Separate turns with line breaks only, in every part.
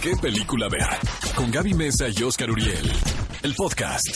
qué película ver. Con Gaby Mesa y Oscar Uriel. El podcast.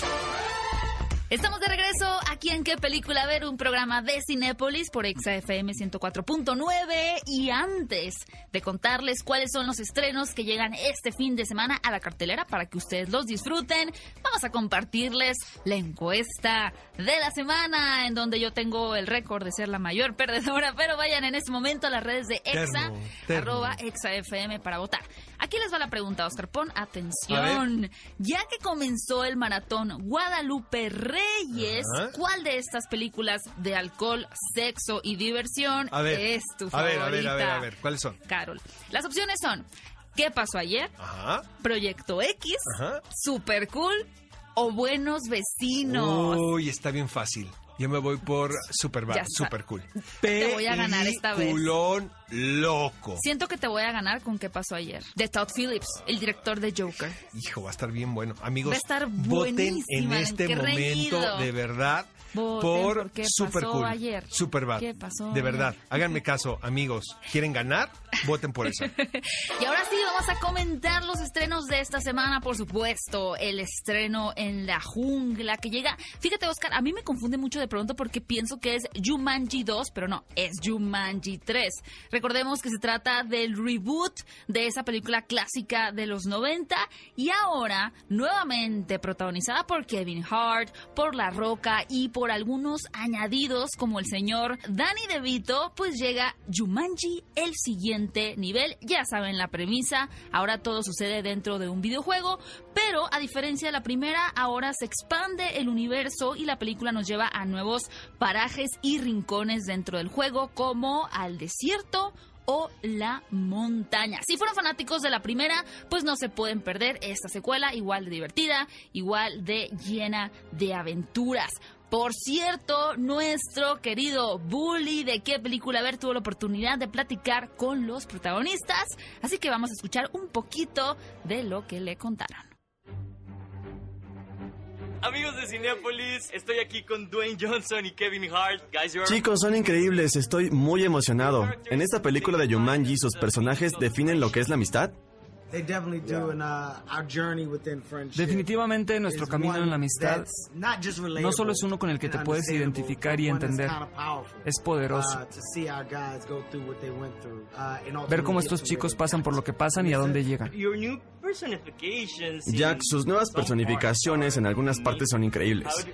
Estamos de regreso aquí en ¿Qué película ver? Un programa de Cinépolis por XFM 104.9 y antes de contarles cuáles son los estrenos que llegan este fin de semana a la cartelera para que ustedes los disfruten, vamos a compartirles la encuesta de la semana en donde yo tengo el récord de ser la mayor perdedora, pero vayan en este momento a las redes de EXA, arroba EXAFM para votar. Aquí les va la pregunta, Oscar, pon atención. Ya que comenzó el maratón Guadalupe Reyes,
Ajá.
¿cuál de estas películas de alcohol, sexo y diversión
A ver,
es tu
a ver,
favorita?
a ver, a ver, a ver, ¿cuáles son?
Carol. Las opciones son ¿Qué pasó ayer?
Ajá,
Proyecto X,
ajá.
Super Cool o Buenos Vecinos.
Uy, está bien fácil. Yo me voy por super,
Ya está.
super cool.
Te voy a ganar esta vez.
Peliculón loco.
Siento que te voy a ganar con ¿Qué pasó ayer? De Todd Phillips, el director de Joker.
Hijo, va a estar bien bueno. Amigos,
Va a estar
voten en
buenísima,
este
qué
momento
reñido.
de verdad
Voten
por
por qué
Super
pasó
Cool.
ayer.
Super Bad.
¿Qué pasó
De
ayer?
verdad, háganme caso, amigos. ¿Quieren ganar? Voten por eso.
Y ahora sí, vamos a comentar los estrenos de esta semana, por supuesto. El estreno en la jungla que llega. Fíjate, Oscar, a mí me confunde mucho de pronto porque pienso que es Jumanji 2, pero no, es Jumanji 3. Recordemos que se trata del reboot de esa película clásica de los 90 y ahora nuevamente protagonizada por Kevin Hart, por La Roca y por algunos añadidos como el señor Danny DeVito, pues llega Jumanji el siguiente nivel. Ya saben la premisa, ahora todo sucede dentro de un videojuego, pero a diferencia de la primera, ahora se expande el universo y la película nos lleva a nuevos parajes y rincones dentro del juego como al desierto o la montaña. Si fueron fanáticos de la primera, pues no se pueden perder esta secuela, igual de divertida, igual de llena de aventuras. Por cierto, nuestro querido Bully de qué película ver tuvo la oportunidad de platicar con los protagonistas, así que vamos a escuchar un poquito de lo que le contaron.
Amigos de Cinepolis, estoy aquí con Dwayne Johnson y Kevin Hart. Guys,
Chicos, son increíbles, estoy muy emocionado. En esta película de Jumanji, sus personajes definen lo que es la amistad.
They definitely do, and uh, our journey within friendship.
Definitivamente nuestro camino en la amistad no solo es uno con el que te puedes identificar y entender. Es poderoso.
Uh, uh,
Ver cómo estos chicos pasan por lo que pasan y a dónde llegan.
Jack, sus nuevas personificaciones en algunas partes son increíbles.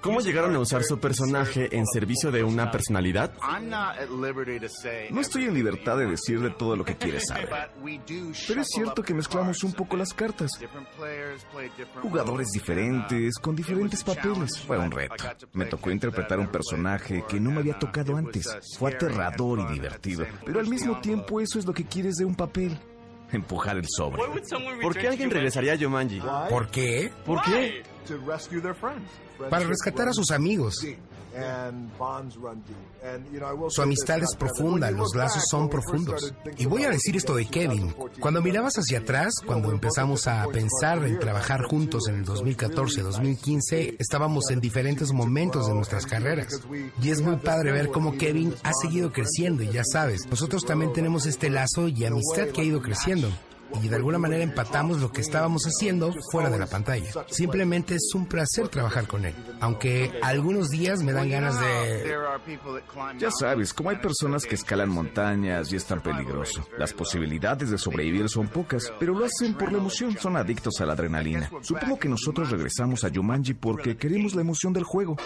¿Cómo llegaron a usar su personaje en servicio de una personalidad?
No estoy en libertad de decirle todo lo que quieres saber. Pero es cierto que mezclamos un poco las cartas. Jugadores diferentes, con diferentes papeles. Fue un reto. Me tocó interpretar un personaje que no me había tocado antes. Fue aterrador y divertido. Pero al mismo tiempo eso es lo que quieres de un papel. Empujar el sobre.
¿Por qué
to
alguien regresaría a Jumanji?
¿Por qué?
¿Por qué?
Para rescatar a sus amigos. Su amistad es profunda, los lazos son profundos. Y voy a decir esto de Kevin. Cuando mirabas hacia atrás, cuando empezamos a pensar en trabajar juntos en el 2014-2015, estábamos en diferentes momentos de nuestras carreras. Y es muy padre ver cómo Kevin ha seguido creciendo y ya sabes, nosotros también tenemos este lazo y amistad que ha ido creciendo. Y de alguna manera empatamos lo que estábamos haciendo fuera de la pantalla. Simplemente es un placer trabajar con él. Aunque algunos días me dan ganas de...
Ya sabes, como hay personas que escalan montañas y es tan peligroso. Las posibilidades de sobrevivir son pocas, pero lo hacen por la emoción, son adictos a la adrenalina. Supongo que nosotros regresamos a Jumanji porque queremos la emoción del juego.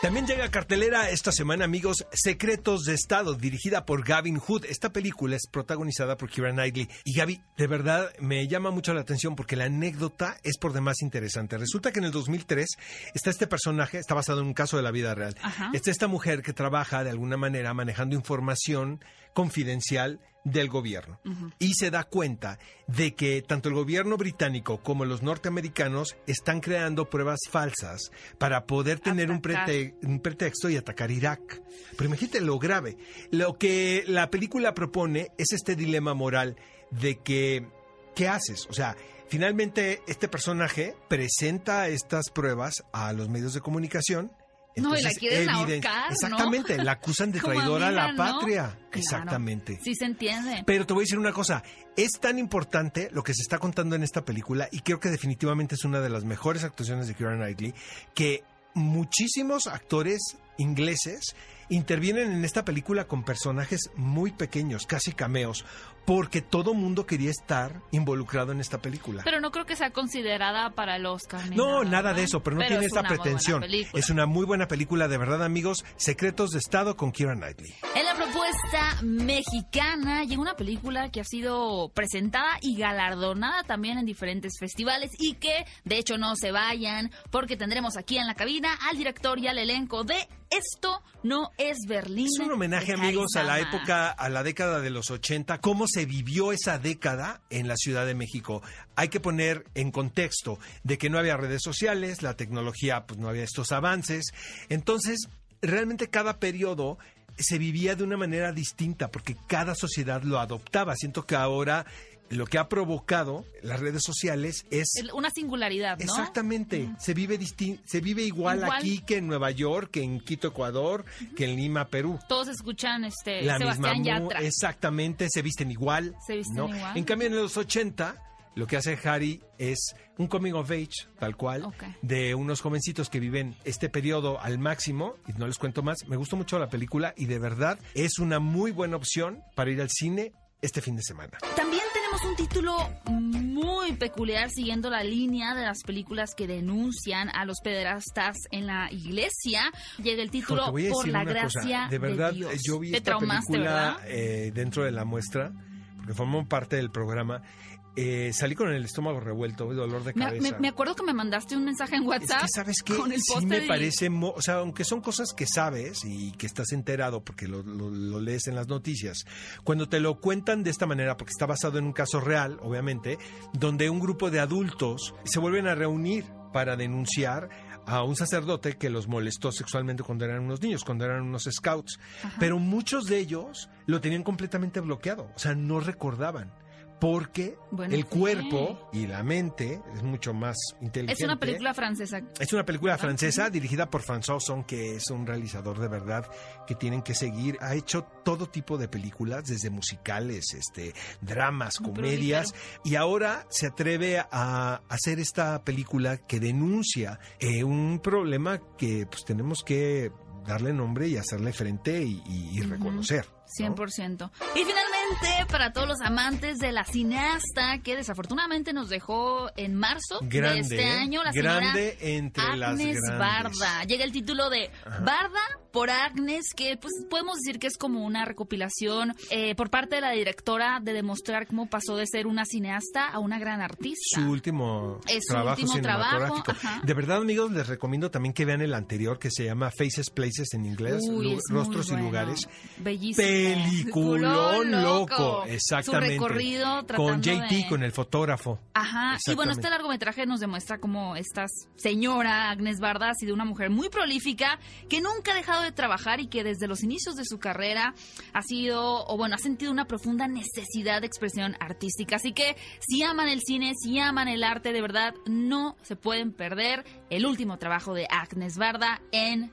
También llega a cartelera esta semana, amigos, Secretos de Estado, dirigida por Gavin Hood. Esta película es protagonizada por Keira Knightley. Y Gaby, de verdad, me llama mucho la atención porque la anécdota es por demás interesante. Resulta que en el 2003 está este personaje, está basado en un caso de la vida real.
Ajá.
Está esta mujer que trabaja de alguna manera manejando información confidencial del gobierno. Y se da cuenta de que tanto el gobierno británico como los norteamericanos están creando pruebas falsas para poder tener un, prete- un pretexto y atacar Irak. Pero imagínate lo grave. Lo que la película propone es este dilema moral de que, ¿qué haces? O sea, finalmente este personaje presenta estas pruebas a los medios de comunicación
No, y la quieren
eviden-
ahorcar, ¿no?
Exactamente, la acusan de traidora a la
amiga, ¿no?
patria.
Claro.
Exactamente.
Sí se entiende.
Pero te voy a decir una cosa, es tan importante lo que se está contando en esta película y creo que definitivamente es una de las mejores actuaciones de Keira Knightley que muchísimos actores ingleses intervienen en esta película con personajes muy pequeños, casi cameos, porque todo mundo quería estar involucrado en esta película.
Pero no creo que sea considerada para el Oscar.
No,
nada,
nada de eso, pero no tiene
es
esta pretensión. Es una muy buena película, de verdad, amigos. Secretos de Estado con Keira Knightley.
En la propuesta mexicana llegó una película que ha sido presentada y galardonada también en diferentes festivales y que de hecho no se vayan porque tendremos aquí en la cabina al director y al elenco de Esto no es Berlín.
Es un homenaje, amigos, a la época, a la década de los 80, cómo se vivió esa década en la Ciudad de México. Hay que poner en contexto de que no había redes sociales, la tecnología, pues no había estos avances. Entonces, realmente cada periodo se vivía de una manera distinta porque cada sociedad lo adoptaba. Siento que ahora lo que ha provocado las redes sociales es
Una singularidad, ¿no?
Exactamente, se vive distin- se vive igual,
Igual.
aquí que en Nueva York, que en Quito, Ecuador, que en Lima, Perú.
Todos escuchan este
La
Sebastián
misma
Yatra.
exactamente, se visten igual.
Se visten
¿no?
igual.
En cambio en los 80 lo que hace Harry es un coming of age, tal cual, de unos jovencitos que viven este periodo al máximo, y no les cuento más, me gustó mucho la película y de verdad es una muy buena opción para ir al cine este fin de semana.
También tenemos un título muy peculiar siguiendo la línea de las películas que denuncian a los pederastas en la iglesia. Llega el título
Hijo,
Por la
cosa,
gracia
de verdad,
Dios.
yo vi
Te
esta película eh, dentro de la muestra, porque formó parte del programa. Eh, salí con el estómago revuelto, dolor de cabeza.
me- me acuerdo que me mandaste un mensaje en WhatsApp.
Es que sabes
con el
sí me
y-
parece, mo- o sea, aunque son cosas que sabes y que estás enterado porque lo, lo- lo lees en las noticias, cuando te lo cuentan de esta manera, porque está basado en un caso real, obviamente, donde un grupo de adultos se vuelven a reunir para denunciar a un sacerdote que los molestó sexualmente cuando eran unos niños, cuando eran unos scouts, pero muchos de ellos lo tenían completamente bloqueado, o sea, no recordaban. Porque
Bueno,
el
sí.
cuerpo y la mente es mucho más inteligente.
Es una película francesa.
Es una película francesa dirigida por François Ozon, que es un realizador de verdad que tienen que seguir. Ha hecho todo tipo de películas, desde musicales, este, dramas,
Muy
comedias, y ahora se atreve a hacer esta película que denuncia eh, un problema que pues tenemos que darle nombre y hacerle frente y, y- y reconocer. ¿No?
100%. Y finalmente, para todos los amantes de la cineasta que desafortunadamente nos dejó en marzo
Grande,
de este año, la señora
grande entre las
Agnes
grandes.
Barda. Llega el título de Barda por Agnes, que pues podemos decir que es como una recopilación eh, por parte de la directora de demostrar cómo pasó de ser una cineasta a una gran artista.
Su último
Es su
trabajo
último
cinematográfico.
trabajo.
De verdad, amigos, les recomiendo también que vean el anterior que se llama Faces, Places en inglés,
Uy,
Rostros y
bueno.
Lugares.
Bellísimo.
Peliculón loco,
Su
exactamente.
recorrido
con JT,
de-
con el fotógrafo.
Ajá, y bueno, este largometraje nos demuestra cómo esta señora Agnes Barda ha sido una mujer muy prolífica, que nunca ha dejado de trabajar y que desde los inicios de su carrera ha sido, o bueno, ha sentido una profunda necesidad de expresión artística. Así que si aman el cine, si aman el arte, de verdad, no se pueden perder el último trabajo de Agnes Barda en